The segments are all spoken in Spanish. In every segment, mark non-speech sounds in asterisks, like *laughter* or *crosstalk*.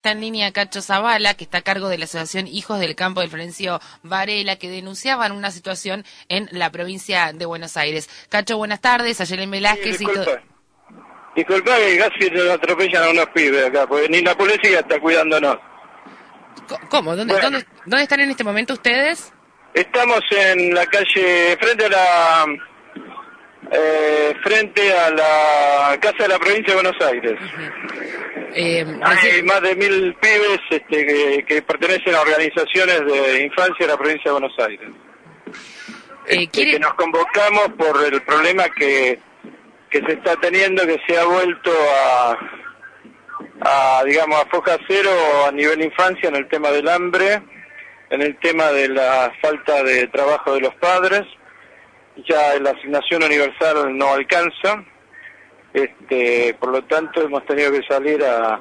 Está en línea Cacho Zavala, que está a cargo de la Asociación Hijos del Campo del Florencio Varela, que denunciaban una situación en la provincia de Buenos Aires. Cacho, buenas tardes. Ayelen Velázquez Sí, y todo. disculpa. Disculpa que casi nos atropellan a unos pibes acá, porque ni la policía está cuidándonos. ¿Cómo? ¿Dónde, Bueno. dónde, dónde están en este momento ustedes? Estamos en la calle, frente a la... eh, frente a la Casa de la Provincia de Buenos Aires. Eh, Hay más de mil pibes este, que, que pertenecen a organizaciones de infancia de la provincia de Buenos Aires. eh, Este, ¿quiere- que nos convocamos por el problema que, que se está teniendo, que se ha vuelto a, a, digamos, a foja cero a nivel infancia en el tema del hambre, en el tema de la falta de trabajo de los padres, ya la asignación universal no alcanza, este, por lo tanto hemos tenido que salir *clears throat* a,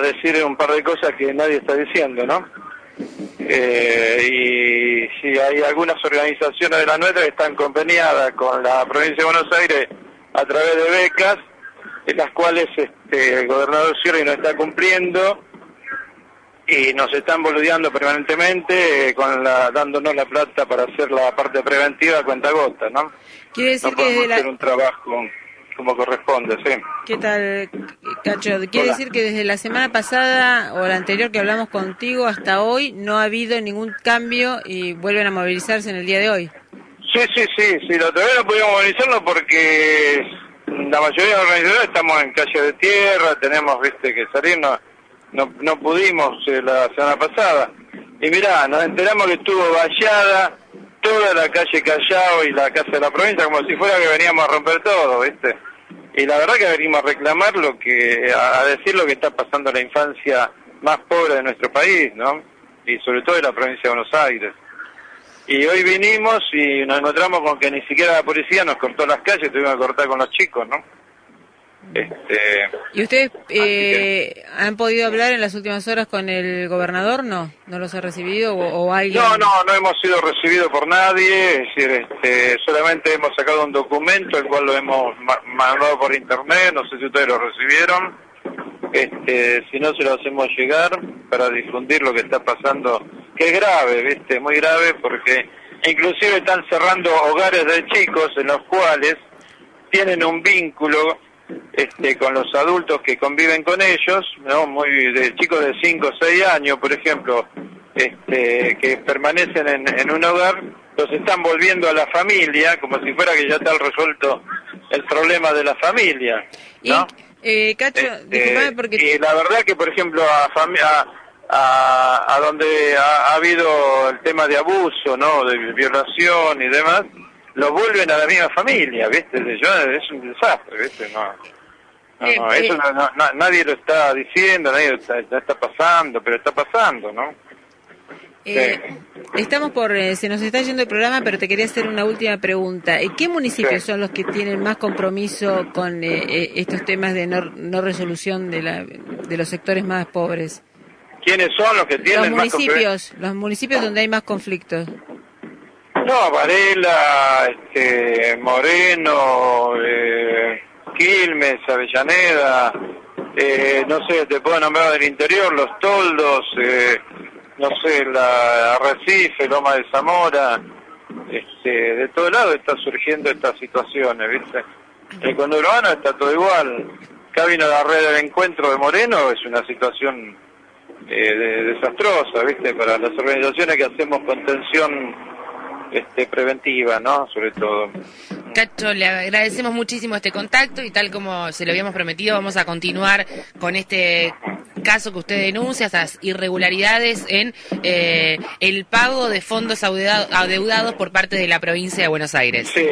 decir un par de cosas que nadie está diciendo, ¿no? Eh, y si hay algunas organizaciones de la nuestra que están conveniadas con la provincia de Buenos Aires a través de becas, en las cuales este, el gobernador Scioli no está cumpliendo y nos están boludeando permanentemente eh, con la, dándonos la plata para hacer la parte preventiva a cuenta gota, ¿no? Quiere decir No que desde hacer la... un trabajo como corresponde, sí. ¿Qué tal, Cacho? Quiere Hola. decir que desde la semana pasada o la anterior que hablamos contigo hasta hoy no ha habido ningún cambio y vuelven a movilizarse en el día de hoy. Sí, sí, sí, sí, lo todavía no pudimos movilizarlo porque la mayoría de los organizadores estamos en calle de tierra, tenemos, viste, que salir, no, no, pudimos eh, la semana pasada. Y mirá, nos enteramos que estuvo vallada toda la calle Callao y la casa de la provincia como si fuera que veníamos a romper todo, viste. Y la verdad que venimos a reclamar lo que, a, decir lo que está pasando la infancia más pobre de nuestro país, ¿no? Y sobre todo de la provincia de Buenos Aires. Y hoy vinimos y nos encontramos con que ni siquiera la policía nos cortó las calles, tuvimos que cortar con los chicos, ¿no? Este, ¿Y ustedes eh, han podido hablar en las últimas horas con el gobernador? ¿No? ¿No los ha recibido o, o alguien? no, no, no hemos sido recibidos por nadie, es decir, este, solamente hemos sacado un documento, el cual lo hemos ma- mandado por internet, no sé si ustedes lo recibieron, este, si no se lo hacemos llegar para difundir lo que está pasando, que es grave, viste, muy grave, porque inclusive están cerrando hogares de chicos en los cuales tienen un vínculo este, con los adultos que conviven con ellos, ¿no? Muy de chicos de 5 o 6 años, por ejemplo, este, que permanecen en, en un hogar, los están volviendo a la familia, como si fuera que ya está resuelto el problema de la familia, Y, ¿no? eh, Cacho, Este, disculpame porque... Y la verdad que, por ejemplo, a, a- a donde ha, ha habido el tema de abuso, ¿no? De violación y demás, los vuelven a la misma familia, ¿viste? Yo, es un desastre, ¿viste? No, no, no, eso no- no- na- nadie lo está diciendo, nadie lo está, pasando, pero está pasando, ¿no? Eh, estamos por, eh, se nos está yendo el programa, pero te quería hacer una última pregunta. ¿En ¿Qué municipios Sí. son los que tienen más compromiso con eh, eh, estos temas de no, no resolución de, la, de los sectores más pobres? ¿Quiénes son los que tienen Los más municipios, los municipios donde hay más conflictos. No, Varela, este, Moreno, eh, Quilmes, Avellaneda, eh, no sé, te puedo nombrar del interior, Los Toldos, eh, no sé, la Arrecife, Loma de Zamora, este, de todo lado está surgiendo estas situaciones, ¿viste? El conurbano está todo igual. Acá vino la red del encuentro de Moreno, es una situación eh, de- desastrosa, ¿viste? Para las organizaciones que hacemos contención este, preventiva, ¿no? Sobre todo. Cacho, le agradecemos muchísimo este contacto y tal como se lo habíamos prometido, vamos a continuar con este caso que usted denuncia, esas irregularidades en eh, el pago de fondos adeudados por parte de la provincia de Buenos Aires. Sí,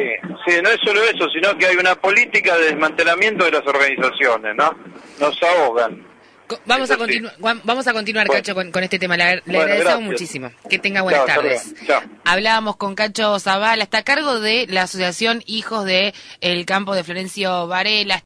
sí, no es solo eso, sino que hay una política de desmantelamiento de las organizaciones, ¿no? Nos ahogan. Vamos a, sí. continu- vamos a continuar, Bueno. Cacho, con, con este tema. Le, le Bueno, agradecemos muchísimo. Que tenga buenas Chao, tardes. Chao. Hablábamos con Cacho Zavala, está a cargo de la Asociación Hijos de el Campo de Florencio Varela.